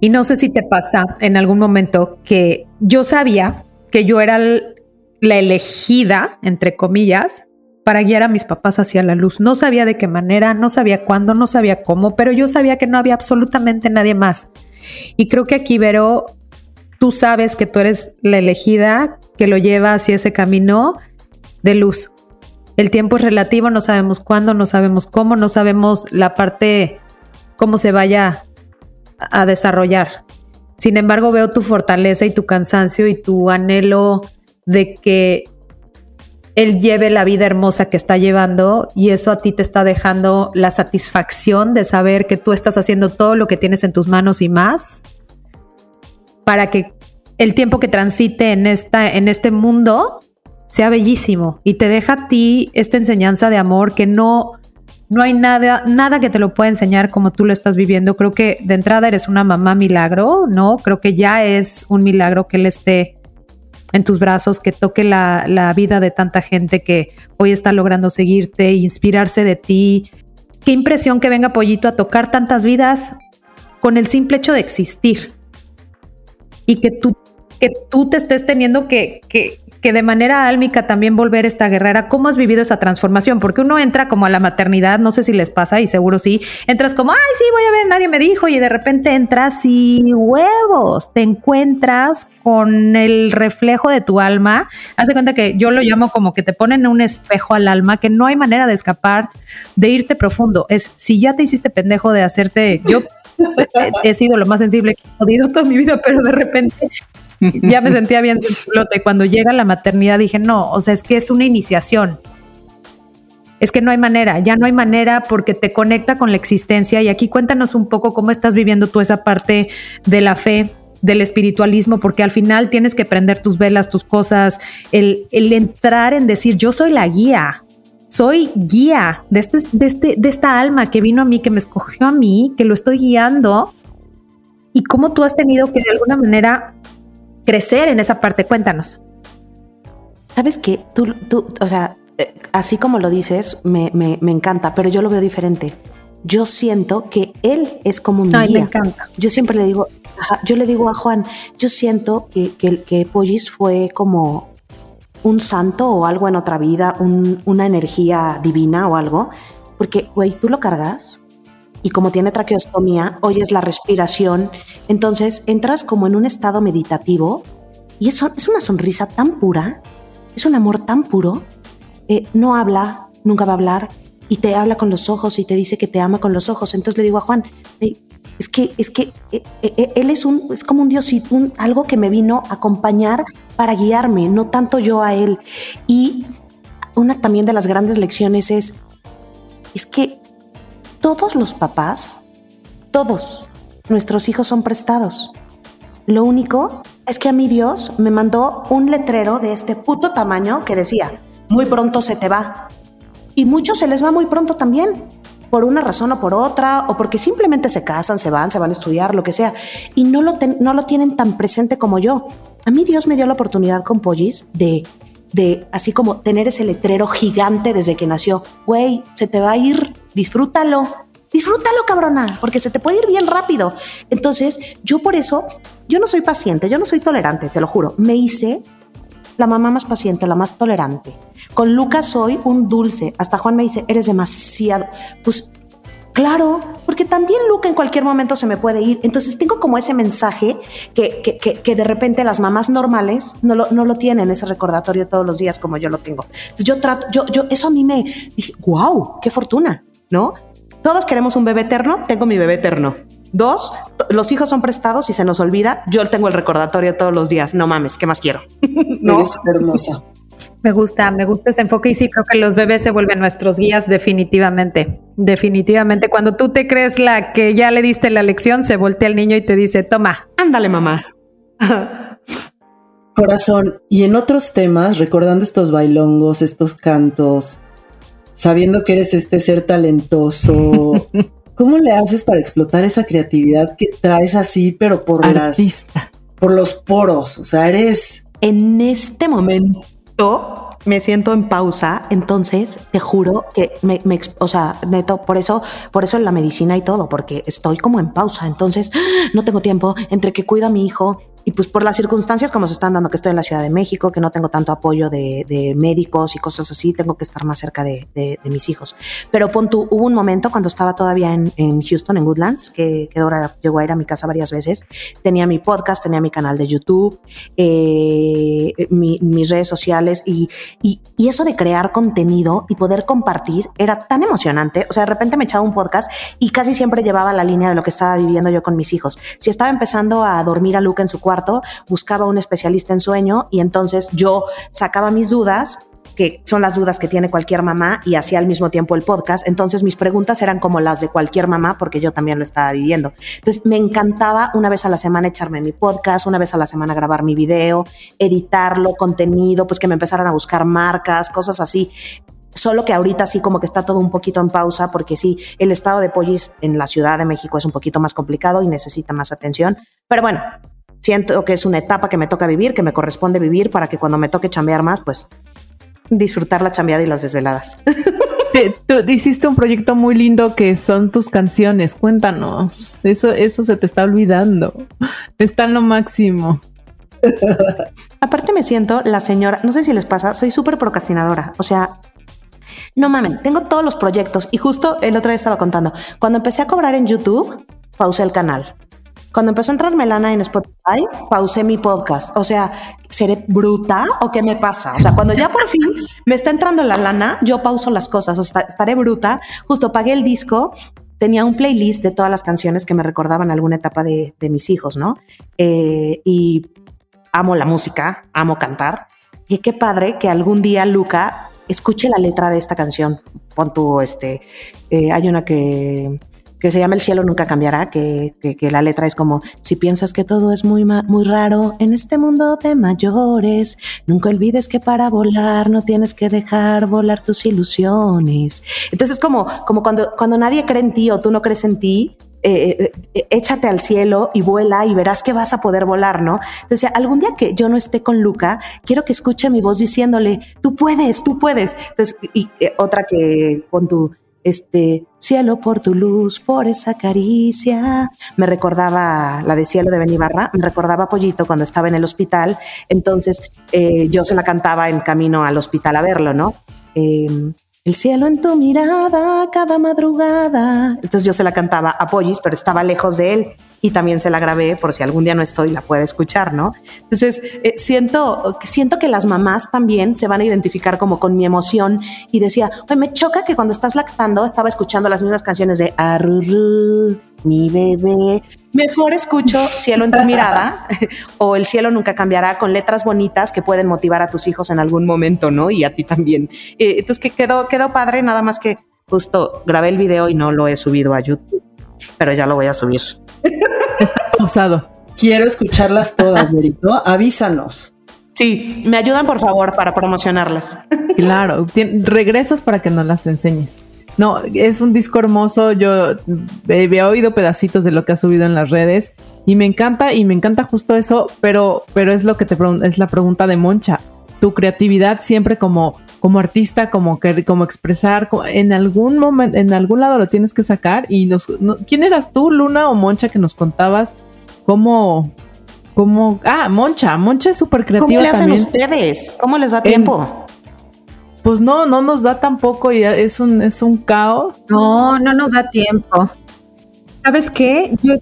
y no sé si te pasa en algún momento que yo sabía que yo era la elegida, entre comillas, para guiar a mis papás hacia la luz. No sabía de qué manera, no sabía cuándo, no sabía cómo, pero yo sabía que no había absolutamente nadie más. Y creo que aquí, Vero, tú sabes que tú eres la elegida que lo lleva hacia ese camino de luz. El tiempo es relativo, no sabemos cuándo, no sabemos cómo, no sabemos la parte, cómo se vaya a desarrollar. Sin embargo, veo tu fortaleza y tu cansancio y tu anhelo de que él lleve la vida hermosa que está llevando y eso a ti te está dejando la satisfacción de saber que tú estás haciendo todo lo que tienes en tus manos y más para que el tiempo que transite en, esta, en este mundo sea bellísimo y te deja a ti esta enseñanza de amor que no, no hay nada, nada que te lo pueda enseñar como tú lo estás viviendo. Creo que de entrada eres una mamá milagro, ¿no? Creo que ya es un milagro que él esté en tus brazos, que toque la, vida de tanta gente que hoy está logrando seguirte, inspirarse de ti. Qué impresión que venga Pollito a tocar tantas vidas con el simple hecho de existir. Y que tú, que tú te estés teniendo que, que, que de manera álmica también volver esta guerrera. ¿Cómo has vivido esa transformación? Porque uno entra como a la maternidad, no sé si les pasa y seguro sí, entras como, ay, sí, voy a ver, nadie me dijo y de repente entras y huevos, te encuentras con el reflejo de tu alma. Haz de cuenta que yo lo llamo como que te ponen un espejo al alma, que no hay manera de escapar, de irte profundo. Es si ya te hiciste pendejo de hacerte, yo he sido lo más sensible que he podido toda mi vida, pero de repente ya me sentía bien sensible. Cuando llega la maternidad dije, no, o sea, es que es una iniciación. Es que no hay manera, ya no hay manera porque te conecta con la existencia. Y aquí cuéntanos un poco cómo estás viviendo tú esa parte de la fe, del espiritualismo, porque al final tienes que prender tus velas, tus cosas, el, entrar en decir, yo soy la guía, soy guía de, este, de, este, de esta alma que vino a mí, que me escogió a mí, que lo estoy guiando. Y cómo tú has tenido que de alguna manera crecer en esa parte. Cuéntanos. Sabes que tú, tú, o sea, eh, así como lo dices, me, me, me, encanta, pero yo lo veo diferente. Yo siento que él es como un Ay, Me encanta. Yo siempre le digo, yo le digo a Juan, yo siento que, que, que Pollis fue como un santo o algo en otra vida, un, una energía divina o algo, porque, güey, tú lo cargas y como tiene traqueostomía, oyes la respiración, entonces entras como en un estado meditativo y eso es una sonrisa tan pura, es un amor tan puro, eh, no habla, nunca va a hablar y te habla con los ojos y te dice que te ama con los ojos. Entonces le digo a Juan, es que, es que eh, eh, él es un, es como un dios, un, algo que me vino a acompañar para guiarme, no tanto yo a él. Y una también de las grandes lecciones es, es que todos los papás, todos nuestros hijos son prestados. Lo único es que a mi Dios me mandó un letrero de este puto tamaño que decía, muy pronto se te va. Y muchos se les va muy pronto también, por una razón o por otra, o porque simplemente se casan, se van, se van a estudiar, lo que sea, y no lo, no lo tienen tan presente como yo. A mí Dios me dio la oportunidad con Pollis de, de así como tener ese letrero gigante desde que nació. Güey, se te va a ir disfrútalo, disfrútalo cabrona, porque se te puede ir bien rápido. Entonces, yo por eso, yo no soy paciente, yo no soy tolerante, te lo juro. Me hice la mamá más paciente, la más tolerante. Con Lucas soy un dulce. Hasta Juan me dice, eres demasiado. Pues claro, porque también Luca en cualquier momento se me puede ir. Entonces tengo como ese mensaje que, que, que, de repente las mamás normales no lo, no lo tienen, ese recordatorio todos los días como yo lo tengo. Entonces yo trato, yo, yo, eso a mí me dije, wow, qué fortuna. ¿no? Todos queremos un bebé eterno, tengo mi bebé eterno. Dos, los hijos son prestados y se nos olvida. Yo tengo el recordatorio todos los días. No mames, ¿qué más quiero? no, es hermosa. Me gusta, me gusta ese enfoque y sí creo que los bebés se vuelven nuestros guías definitivamente. Definitivamente, cuando tú te crees la que ya le diste la lección, se voltea el niño y te dice, toma. Ándale, mamá. Corazón, y en otros temas, recordando estos bailongos, estos cantos, sabiendo que eres este ser talentoso. ¿Cómo le haces para explotar esa creatividad que traes así, pero por Artista. las por los poros? O sea, eres En este momento me siento en pausa, entonces te juro que me, o sea, neto, por eso, por eso en la medicina y todo, porque estoy como en pausa, entonces no tengo tiempo entre que cuido a mi hijo y pues por las circunstancias como se están dando, que estoy en la Ciudad de México, que no tengo tanto apoyo de, de médicos y cosas así, tengo que estar más cerca de, de- de mis hijos. Pero pon tú, hubo un momento cuando estaba todavía en, en Houston, en Woodlands, que, que Dora llegó a ir a mi casa varias veces, tenía mi podcast, tenía mi canal de YouTube, eh, mi- mis redes sociales y, y, y eso de crear contenido y poder compartir era tan emocionante. O sea, de repente me echaba un podcast y casi siempre llevaba la línea de lo que estaba viviendo yo con mis hijos. Si estaba empezando a dormir a Luca en su cuarto, buscaba un especialista en sueño y entonces yo sacaba mis dudas que son las dudas que tiene cualquier mamá y hacía al mismo tiempo el podcast. Entonces mis preguntas eran como las de cualquier mamá porque yo también lo estaba viviendo. Entonces me encantaba una vez a la semana echarme mi podcast, una vez a la semana grabar mi video, editarlo, contenido, pues que me empezaran a buscar marcas, cosas así. Solo que ahorita sí como que está todo un poquito en pausa porque sí, el estado de Pollis en la Ciudad de México es un poquito más complicado y necesita más atención. Pero bueno, siento que es una etapa que me toca vivir, que me corresponde vivir para que cuando me toque chambear más, pues disfrutar la chambeada y las desveladas. Tú hiciste un proyecto muy lindo que son tus canciones. Cuéntanos. Eso, eso se te está olvidando. Está en lo máximo. Aparte me siento la señora, no sé si les pasa, soy súper procrastinadora. O sea, no mamen, tengo todos los proyectos y justo el otro día estaba contando, cuando empecé a cobrar en YouTube, pausé el canal. Cuando empezó a entrarme lana en Spotify, pausé mi podcast. O sea, ¿seré bruta o qué me pasa? O sea, cuando ya por fin me está entrando la lana, yo pauso las cosas. O sea, estaré bruta. Justo pagué el disco, tenía un playlist de todas las canciones que me recordaban alguna etapa de, de mis hijos, ¿no? Eh, y amo la música, amo cantar. Y qué padre que algún día Luca escuche la letra de esta canción. Pon tu, este, eh, hay una que, que se llama El cielo nunca cambiará, que, que, la letra es como, si piensas que todo es muy, muy raro en este mundo de mayores, nunca olvides que para volar no tienes que dejar volar tus ilusiones. Entonces es como, como cuando, cuando nadie cree en ti o tú no crees en ti, eh, eh, échate al cielo y vuela y verás que vas a poder volar, ¿no? Entonces, algún día que yo no esté con Luca, quiero que escuche mi voz diciéndole, tú puedes, tú puedes. Entonces, y eh, otra que con tu, este, cielo por tu luz, por esa caricia, me recordaba la de cielo de Benibarra, me recordaba a Pollito cuando estaba en el hospital, entonces eh, yo se la cantaba en camino al hospital a verlo, ¿no? Eh, el cielo en tu mirada cada madrugada. Entonces yo se la cantaba a Pollis, pero estaba lejos de él y también se la grabé por si algún día no estoy, la puede escuchar, ¿no? Entonces eh, siento, siento que las mamás también se van a identificar como con mi emoción y decía, oye, me choca que cuando estás lactando estaba escuchando las mismas canciones de Arrurú, mi bebé. Mejor escucho Cielo en tu mirada o El cielo nunca cambiará con letras bonitas que pueden motivar a tus hijos en algún momento, ¿no? Y a ti también. Eh, entonces que quedó, quedó padre, nada más que justo grabé el video y no lo he subido a YouTube, pero ya lo voy a subir. Está pausado. Quiero escucharlas todas, Verito. Avísanos. Sí, me ayudan por favor para promocionarlas. Claro, tien- regresas para que nos las enseñes. No, es un disco hermoso. Yo he oído pedacitos de lo que has subido en las redes y me encanta y me encanta justo eso, pero, pero es lo que te es la pregunta de Moncha. Tu creatividad siempre como, como artista, como que, como expresar, en algún momento, en algún lado lo tienes que sacar. Y nos, no- ¿quién eras tú, Luna o Moncha, que nos contabas cómo, cómo, ah, Moncha, Moncha es súper creativa ¿Cómo le hacen también. ustedes? ¿Cómo les da tiempo? Pues no, no nos da tampoco y es un, es un caos. No, no nos da tiempo. ¿Sabes qué? Yo,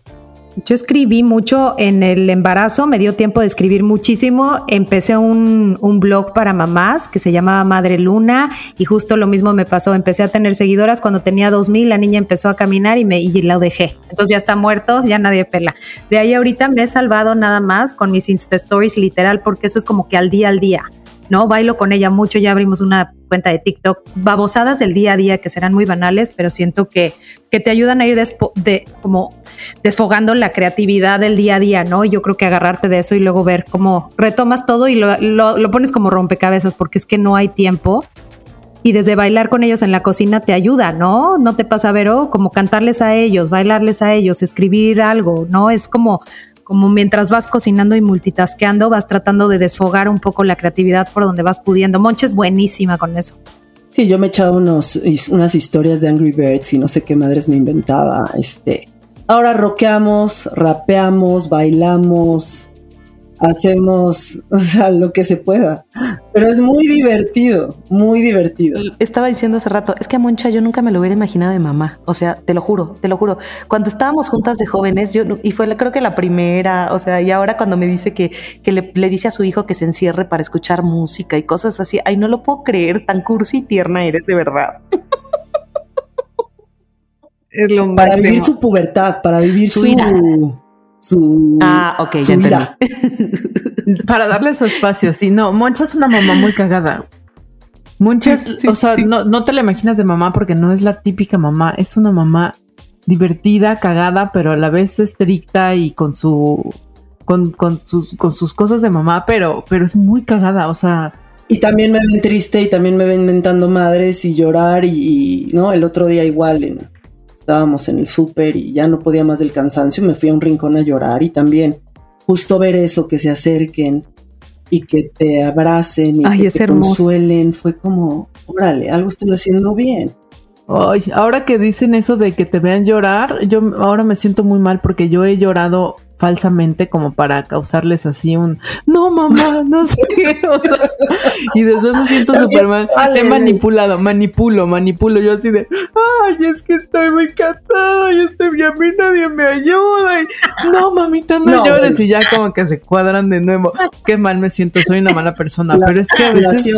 yo escribí mucho en el embarazo, me dio tiempo de escribir muchísimo. Empecé un, un blog para mamás que se llamaba Madre Luna y justo lo mismo me pasó. Empecé a tener seguidoras cuando tenía 2000, la niña empezó a caminar y, me, lo dejé. Entonces ya está muerto, ya nadie pela. De ahí ahorita me he salvado nada más con mis Insta Stories literal porque eso es como que al día al día. ¿No? Bailo con ella mucho, ya abrimos una cuenta de TikTok, babosadas del día a día que serán muy banales, pero siento que, que te ayudan a ir de, como desfogando la creatividad del día a día, ¿no? Yo creo que agarrarte de eso y luego ver cómo retomas todo y lo, lo- pones como rompecabezas, porque es que no hay tiempo y desde bailar con ellos en la cocina te ayuda, ¿no? No te pasa a ver, oh, como cantarles a ellos, bailarles a ellos, escribir algo, ¿no? Es como, como mientras vas cocinando y multitasqueando, vas tratando de desfogar un poco la creatividad por donde vas pudiendo. Monche es buenísima con eso. Sí, yo me echaba unos, unas historias de Angry Birds y no sé qué madres me inventaba. Este, ahora rockeamos, rapeamos, bailamos, hacemos, o sea, lo que se pueda. Pero es muy divertido, muy divertido. Estaba diciendo hace rato, es que a Moncha yo nunca me lo hubiera imaginado de mamá. O sea, te lo juro, te lo juro. Cuando estábamos juntas de jóvenes, yo, y fue creo que la primera, o sea, y ahora cuando me dice que, que le, le, dice a su hijo que se encierre para escuchar música y cosas así, ay, no lo puedo creer, tan cursi y tierna eres de verdad. Es lo para vivir su pubertad, para vivir su, su, su ah, ok, su vida. Para darle su espacio, sí, no, Moncha es una mamá muy cagada. Muchas, o sea, no, no, te la imaginas de mamá porque no es la típica mamá, es una mamá divertida, cagada, pero a la vez estricta y con su con, con sus con sus cosas de mamá, pero pero es muy cagada, o sea, y también me ven triste y también me ven inventando madres y llorar y, y no, el otro día igual en, estábamos en el súper y ya no podía más del cansancio, me fui a un rincón a llorar y también justo ver eso, que se acerquen y que te abracen y que te consuelen, fue como, órale, algo estoy haciendo bien. Ay, ahora que dicen eso de que te vean llorar, yo ahora me siento muy mal porque yo he llorado falsamente como para causarles así un no mamá, no sé qué, y después me siento súper mal, he manipulado, manipulo, manipulo, yo así de ay, es que estoy muy cansado y estoy bien, a mí nadie me ayuda, y no mamita, no, llores, y ya como que se cuadran de nuevo, qué mal me siento, soy una mala persona, pero es que a veces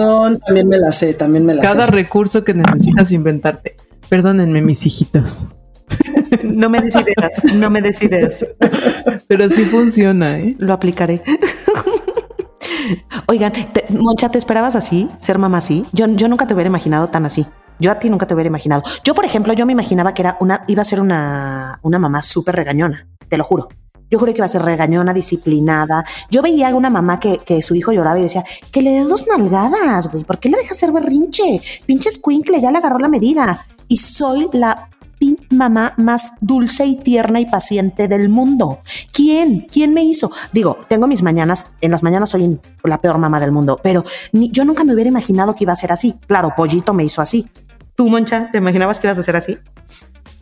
también me la sé, también me la cada recurso que necesitas inventarte, perdónenme mis hijitos. No me des ideas, no me des ideas. Pero sí funciona, ¿eh? Lo aplicaré. Oigan, Moncha, ¿te esperabas así? ¿Ser mamá así? Yo, yo nunca te hubiera imaginado tan así. Yo a ti nunca te hubiera imaginado. Yo, por ejemplo, yo me imaginaba que era una, iba a ser una, una mamá súper regañona, te lo juro. Yo juré que iba a ser regañona, disciplinada. Yo veía a una mamá que, que su hijo lloraba y decía, que le dé dos nalgadas, güey. ¿Por qué le dejas ser berrinche? Pinche squinkle, ya le agarró la medida. Y soy la mamá más dulce y tierna y paciente del mundo. ¿Quién? ¿Quién me hizo? Digo, tengo mis mañanas, en las mañanas soy la peor mamá del mundo, pero yo nunca me hubiera imaginado que iba a ser así. Claro, Pollito me hizo así. ¿Tú, Moncha, te imaginabas que ibas a ser así?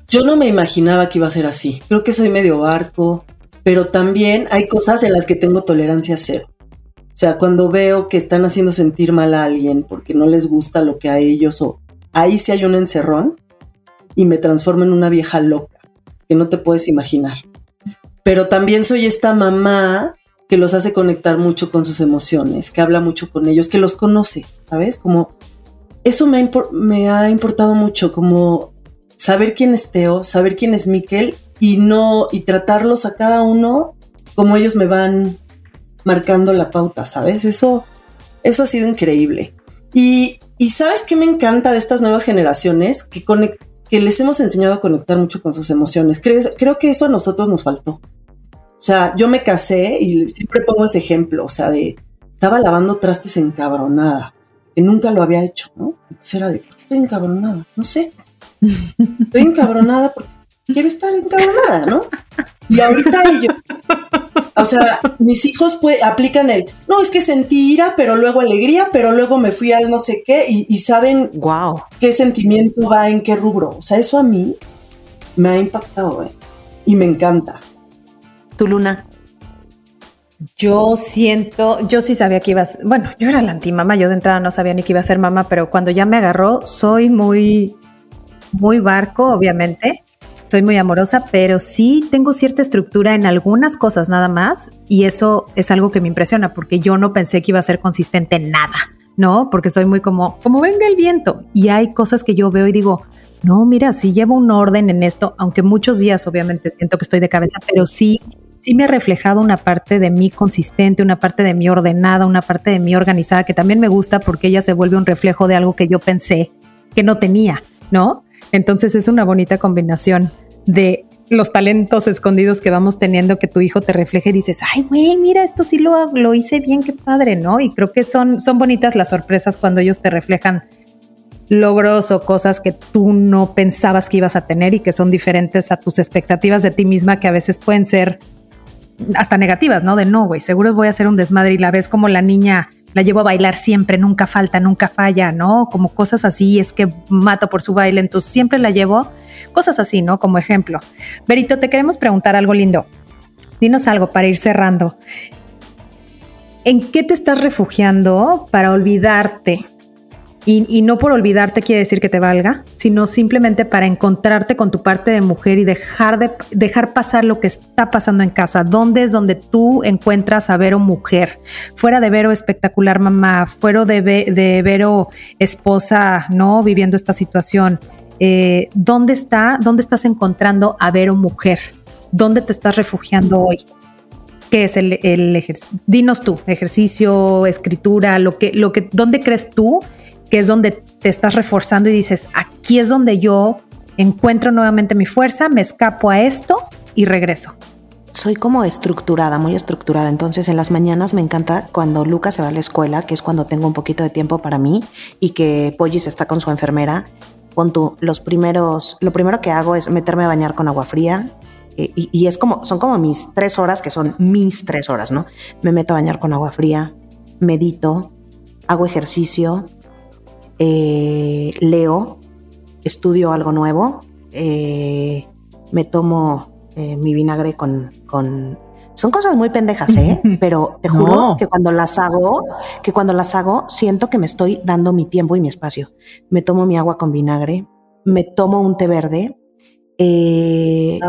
Yo no me imaginaba que iba a ser así. Creo que soy medio barco, pero también hay cosas en las que tengo tolerancia cero. O sea, cuando veo que están haciendo sentir mal a alguien porque no les gusta lo que a ellos o ahí sí hay un encerrón, y me transformo en una vieja loca que no te puedes imaginar. Pero también soy esta mamá que los hace conectar mucho con sus emociones, que habla mucho con ellos, que los conoce, ¿sabes? Como eso me ha, me ha importado mucho, como saber quién es Teo, saber quién es Miquel y no y tratarlos a cada uno como ellos me van marcando la pauta, ¿sabes? Eso eso ha sido increíble. Y, y sabes qué me encanta de estas nuevas generaciones que conectan que les hemos enseñado a conectar mucho con sus emociones. Creo, creo que eso a nosotros nos faltó. O sea, yo me casé y siempre pongo ese ejemplo, o sea, de estaba lavando trastes encabronada, que nunca lo había hecho, ¿no? Entonces era de, ¿por qué estoy encabronada? No sé. Estoy encabronada porque quiero estar encabronada, ¿no? Y ahorita ellos, o sea, mis hijos aplican el, no, es que sentí ira, pero luego alegría, pero luego me fui al no sé qué y, saben wow. qué sentimiento va en qué rubro. O sea, eso a mí me ha impactado ¿eh? y me encanta. Tu luna. Yo siento, yo sí sabía que ibas, bueno, yo era la antimama, yo de entrada no sabía ni que iba a ser mamá, pero cuando ya me agarró, soy muy, muy barco, obviamente soy muy amorosa, pero sí tengo cierta estructura en algunas cosas nada más y eso es algo que me impresiona porque yo no pensé que iba a ser consistente en nada, ¿no? Porque soy muy como, como venga el viento y hay cosas que yo veo y digo, no, mira, sí llevo un orden en esto, aunque muchos días obviamente siento que estoy de cabeza, pero sí, sí me ha reflejado una parte de mí consistente, una parte de mí ordenada, una parte de mí organizada, que también me gusta porque ella se vuelve un reflejo de algo que yo pensé que no tenía, ¿no? Entonces es una bonita combinación de los talentos escondidos que vamos teniendo que tu hijo te refleje y dices, ay, güey, mira, esto sí lo, lo hice bien, qué padre, ¿no? Y creo que son, son bonitas las sorpresas cuando ellos te reflejan logros o cosas que tú no pensabas que ibas a tener y que son diferentes a tus expectativas de ti misma que a veces pueden ser hasta negativas, ¿no? De no, güey, seguro voy a hacer un desmadre y la ves como la niña la llevo a bailar siempre, nunca falta, nunca falla, ¿no? Como cosas así, es que mato por su baile, entonces siempre la llevo, cosas así, ¿no? Como ejemplo. Berito, te queremos preguntar algo lindo. Dinos algo para ir cerrando. ¿En qué te estás refugiando para olvidarte y, no por olvidarte quiere decir que te valga, sino simplemente para encontrarte con tu parte de mujer y dejar, de, dejar pasar lo que está pasando en casa. ¿Dónde es donde tú encuentras a Vero mujer? Fuera de Vero espectacular mamá, fuera de, de Vero esposa, ¿no? Viviendo esta situación. Eh, ¿Dónde está, dónde estás encontrando a Vero mujer? ¿Dónde te estás refugiando hoy? ¿Qué es el, el ejercicio? Dinos tú, ejercicio, escritura, lo que, lo que, ¿dónde crees tú que es donde te estás reforzando y dices, aquí es donde yo encuentro nuevamente mi fuerza, me escapo a esto y regreso. Soy como estructurada, muy estructurada. Entonces en las mañanas me encanta cuando Lucas se va a la escuela, que es cuando tengo un poquito de tiempo para mí y que Pollis está con su enfermera. Pon tú, los primeros, lo primero que hago es meterme a bañar con agua fría, eh, y, es como, son como mis tres horas, que son mis tres horas, ¿no? Me meto a bañar con agua fría, medito, hago ejercicio, eh, leo, estudio algo nuevo, eh, me tomo mi vinagre con, con, Son cosas muy pendejas, ¿eh? Pero te juro que cuando las hago, que cuando las hago, siento que me estoy dando mi tiempo y mi espacio. Me tomo mi agua con vinagre, me tomo un té verde, y,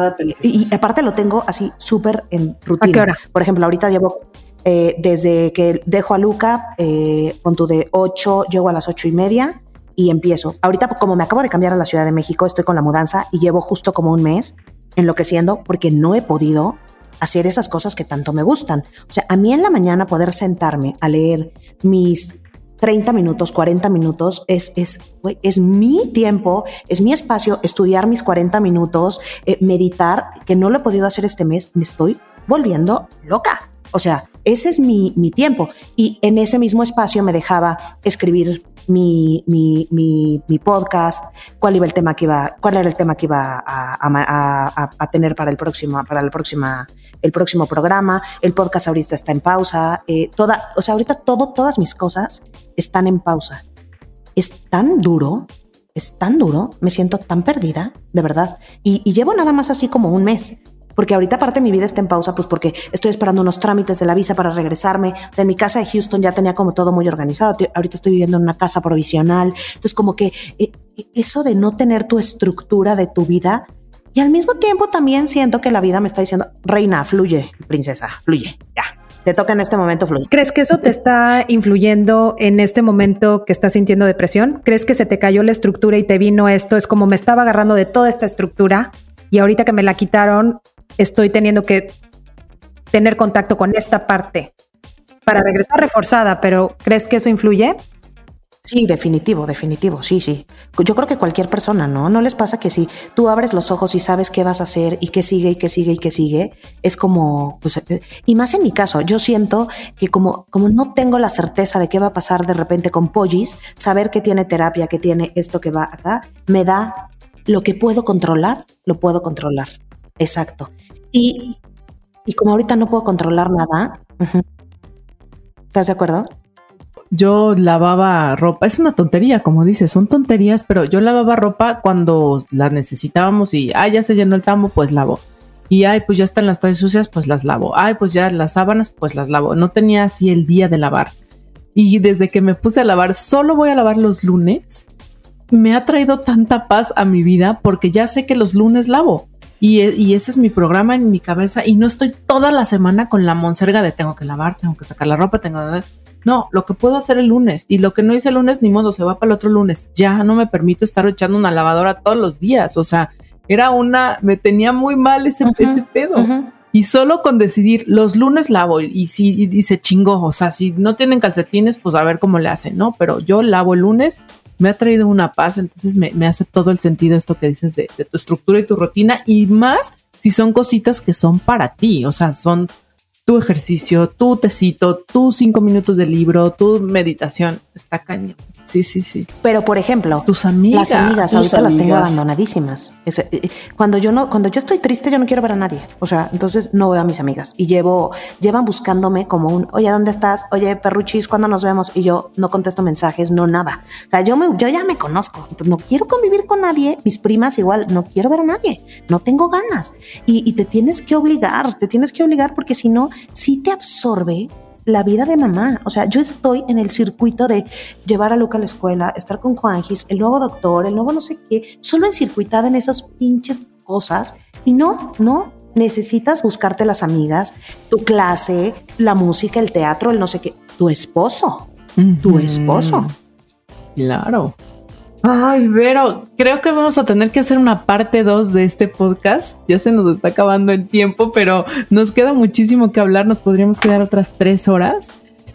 y, aparte lo tengo así súper en rutina. Por ejemplo, ahorita llevo eh, desde que dejo a Luca, eh, con tu de 8, llego a las ocho y media y empiezo. Ahorita, como me acabo de cambiar a la Ciudad de México, estoy con la mudanza y llevo justo como un mes enloqueciendo porque no he podido hacer esas cosas que tanto me gustan. O sea, a mí en la mañana poder sentarme a leer mis 30 minutos, 40 minutos, es, es, es mi tiempo, es mi espacio, estudiar mis 40 minutos, eh, meditar, que no lo he podido hacer este mes, me estoy volviendo loca. O sea, ese es mi, mi tiempo. Y en ese mismo espacio me dejaba escribir mi, mi, mi, podcast, cuál iba el tema que iba, cuál era el tema que iba a, a, a, tener para el próximo, para la próxima, el próximo programa. El podcast ahorita está en pausa. Eh, toda, o sea, ahorita todo, todas mis cosas están en pausa. Es tan duro, es tan duro, me siento tan perdida, de verdad. Y, llevo nada más así como un mes porque ahorita aparte mi vida está en pausa, pues porque estoy esperando unos trámites de la visa para regresarme. De mi casa de Houston ya tenía como todo muy organizado. Ahorita estoy viviendo en una casa provisional. Entonces como que eh, eso de no tener tu estructura de tu vida y al mismo tiempo también siento que la vida me está diciendo, reina, fluye, princesa, fluye, ya. Te toca en este momento fluye. ¿Crees que eso te está influyendo en este momento que estás sintiendo depresión? ¿Crees que se te cayó la estructura y te vino esto? Es como me estaba agarrando de toda esta estructura y ahorita que me la quitaron, estoy teniendo que tener contacto con esta parte para regresar reforzada, pero ¿crees que eso influye? Sí, definitivo, definitivo, sí, sí. Yo creo que cualquier persona, ¿no? ¿No les pasa que si tú abres los ojos y sabes qué vas a hacer y qué sigue y qué sigue y qué sigue, es como, pues, eh, y más en mi caso, yo siento que como, como no tengo la certeza de qué va a pasar de repente con Pollis, saber que tiene terapia, que tiene esto que va acá, me da lo que puedo controlar, lo puedo controlar. Exacto. Y, y como ahorita no puedo controlar nada, ¿estás de acuerdo? Yo lavaba ropa, es una tontería, como dices, son tonterías, pero yo lavaba ropa cuando la necesitábamos y, ah, ya se llenó el tambo, pues lavo. Y, ay, pues ya están las toallas sucias, pues las lavo. Ay, pues ya las sábanas, pues las lavo. No tenía así el día de lavar. Y desde que me puse a lavar, solo voy a lavar los lunes, me ha traído tanta paz a mi vida porque ya sé que los lunes lavo. E, y, ese es mi programa en mi cabeza y no estoy toda la semana con la monserga de tengo que lavar, tengo que sacar la ropa, tengo que... No, lo que puedo hacer el lunes y lo que no hice el lunes, ni modo, se va para el otro lunes. Ya no me permito estar echando una lavadora todos los días. O sea, era una, me tenía muy mal ese, ese pedo. Y solo con decidir, los lunes lavo y si y se chingó. O sea, si no tienen calcetines, pues a ver cómo le hacen, ¿no? Pero yo lavo el lunes me ha traído una paz, entonces me, hace todo el sentido esto que dices de, tu estructura y tu rutina y más si son cositas que son para ti, o sea, son tu ejercicio, tu tecito, tus cinco minutos de libro, tu meditación, está cañón. Sí, sí, sí. Pero por ejemplo, tus amigas, las amigas tus ahorita las tengo amigas. abandonadísimas. Es- eh, cuando yo no, cuando yo estoy triste, yo no quiero ver a nadie. O sea, entonces no veo a mis amigas y llevo, llevan buscándome como un, oye, ¿dónde estás? Oye, perruchis, ¿cuándo nos vemos? Y yo no contesto mensajes, no nada. O sea, yo me, yo ya me conozco. Entonces, no quiero convivir con nadie. Mis primas igual, no quiero ver a nadie. No tengo ganas. Y, y te tienes que obligar, te tienes que obligar porque si no, sí te absorbe la vida de mamá. O sea, yo estoy en el circuito de llevar a Luca a la escuela, estar con Juanjis, el nuevo doctor, el nuevo no sé qué, solo encircuitada en esas pinches cosas. Y no, no. Necesitas buscarte las amigas, tu clase, la música, el teatro, el no sé qué. Tu esposo, tu esposo. Claro. Ay, Vero, creo que vamos a tener que hacer una parte 2 de este podcast. Ya se nos está acabando el tiempo, pero nos queda muchísimo que hablar. Nos podríamos quedar otras tres horas.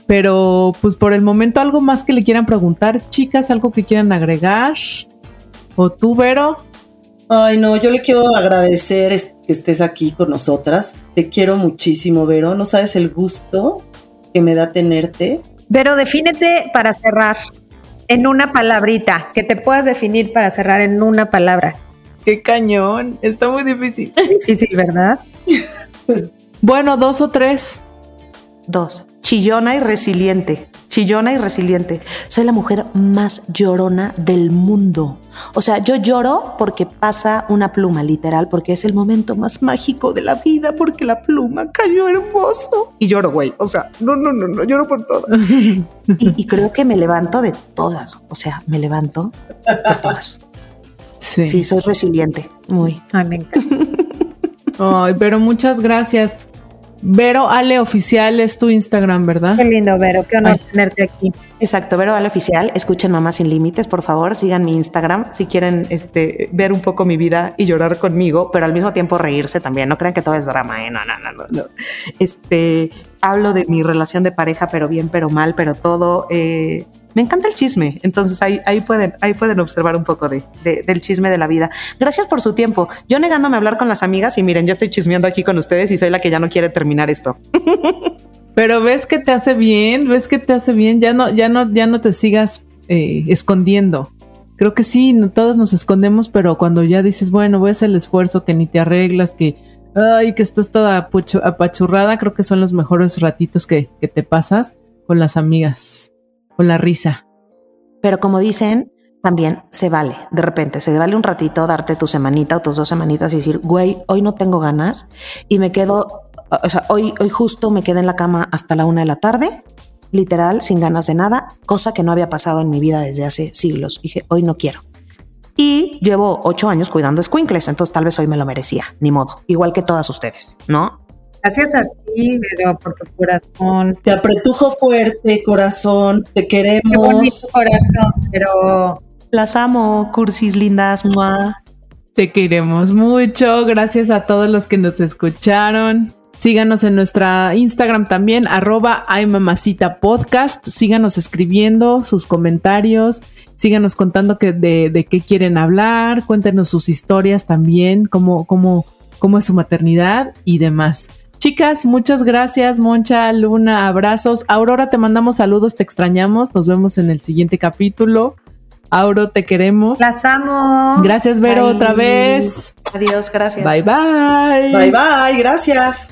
Pero, pues por el momento, algo más que le quieran preguntar, chicas, algo que quieran agregar. O tú, Vero. Ay, no, yo le quiero agradecer que estés aquí con nosotras. Te quiero muchísimo, Vero. No sabes el gusto que me da tenerte. Pero defínete para cerrar en una palabrita, que te puedas definir para cerrar en una palabra. Qué cañón. Está muy difícil. Difícil, ¿verdad? Bueno, dos o tres. Dos, chillona y resiliente. Chillona y resiliente. Soy la mujer más llorona del mundo. O sea, yo lloro porque pasa una pluma, literal, porque es el momento más mágico de la vida, porque la pluma cayó hermoso. Y lloro, güey. O sea, no, no, no, no, lloro por todo. y, y creo que me levanto de todas. O sea, me levanto de todas. Sí. Sí, soy resiliente. Muy. Ay, me encanta. Ay, pero muchas gracias. Vero Ale Oficial es tu Instagram, ¿verdad? Qué lindo, Vero. Qué honor Ay. tenerte aquí. Exacto, Vero Vale Oficial. Escuchen Mamá Sin Límites, por favor. Sigan mi Instagram si quieren este, ver un poco mi vida y llorar conmigo, pero al mismo tiempo reírse también. No crean que todo es drama, ¿eh? No, no, no, no. no. Este, hablo de mi relación de pareja, pero bien, pero mal, pero todo. eh, me encanta el chisme, entonces ahí, pueden, observar un poco de, de- del chisme de la vida. Gracias por su tiempo. Yo negándome a hablar con las amigas y miren, ya estoy chismeando aquí con ustedes y soy la que ya no quiere terminar esto. Pero ves que te hace bien, ves que te hace bien, ya no, ya no, ya no te sigas eh, escondiendo. Creo que sí, no, todos nos escondemos, pero cuando ya dices, bueno, voy a hacer el esfuerzo, que ni te arreglas, que, ay, que estás toda apachurrada, creo que son los mejores ratitos que te pasas con las amigas, con la risa. Pero como dicen, también se vale, de repente, se vale un ratito darte tu semanita o tus dos semanitas y decir, güey, hoy no tengo ganas y me quedo, o sea, hoy, hoy justo me quedé en la cama hasta la una de la tarde, literal, sin ganas de nada, cosa que no había pasado en mi vida desde hace siglos. Dije, hoy no quiero. Y llevo ocho años cuidando squinkles, entonces tal vez hoy me lo merecía, ni modo, igual que todas ustedes, ¿no? Gracias a ti, Vero, por tu corazón. Te apretujo fuerte, corazón. Te Qué bonito queremos. corazón, pero Las amo, cursis lindas, ¡mua! Te queremos mucho. Gracias a todos los que nos escucharon. Síganos en nuestra Instagram también, arroba ay mamacita podcast. Síganos escribiendo sus comentarios. Síganos contando que de, de qué quieren hablar. Cuéntenos sus historias también, cómo, cómo, cómo es su maternidad y demás. Chicas, muchas gracias, Moncha, Luna, abrazos. Aurora, te mandamos saludos, te extrañamos. Nos vemos en el siguiente capítulo. Auro, te queremos. las amo. Gracias, Vero, Bye. otra vez. Adiós, gracias. Bye bye. Bye bye, gracias.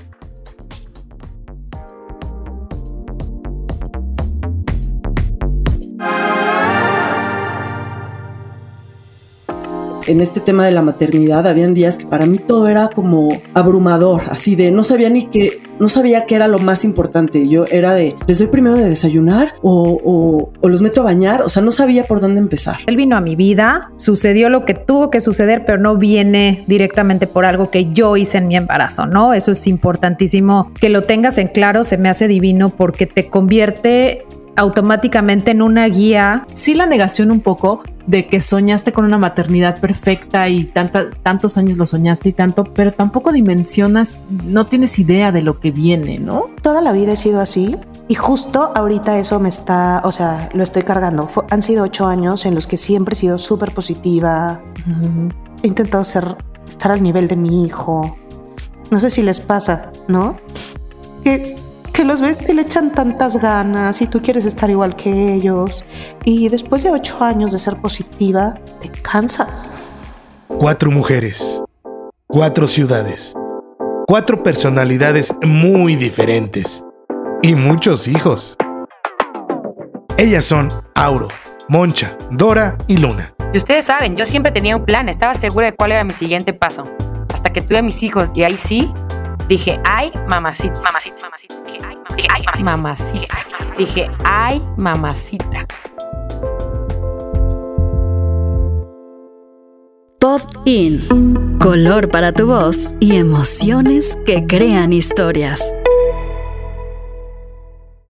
En este tema de la maternidad habían días que para mí todo era como abrumador, así de no sabía ni qué, no sabía qué era lo más importante. Yo era de, les doy primero de desayunar o, o- o los meto a bañar, o sea, no sabía por dónde empezar. Él vino a mi vida, sucedió lo que tuvo que suceder, pero no viene directamente por algo que yo hice en mi embarazo, ¿no? Eso es importantísimo que lo tengas en claro, se me hace divino porque te convierte automáticamente en una guía. Sí la negación un poco de que soñaste con una maternidad perfecta y tanta- tantos años lo soñaste y tanto, pero tampoco dimensionas, no tienes idea de lo que viene, ¿no? Toda la vida he sido así y justo ahorita eso me está, o sea, lo estoy cargando. Han sido ocho años en los que siempre he sido súper positiva. Mm, He intentado ser, estar al nivel de mi hijo. No sé si les pasa, ¿no? Que, que los ves que le echan tantas ganas y tú quieres estar igual que ellos. Y después de ocho años de ser positiva, te cansas. Cuatro mujeres, cuatro ciudades, cuatro personalidades muy diferentes y muchos hijos. Ellas son Auro, Moncha, Dora y Luna. Y ustedes saben, yo siempre tenía un plan, estaba segura de cuál era mi siguiente paso. Hasta que tuve a mis hijos y ahí sí, dije, ay, mamacita, mamacita, mamacita. Dije, ay, mamacita. Dije, ay, mamacita. Pop In. Color para tu voz y emociones que crean historias.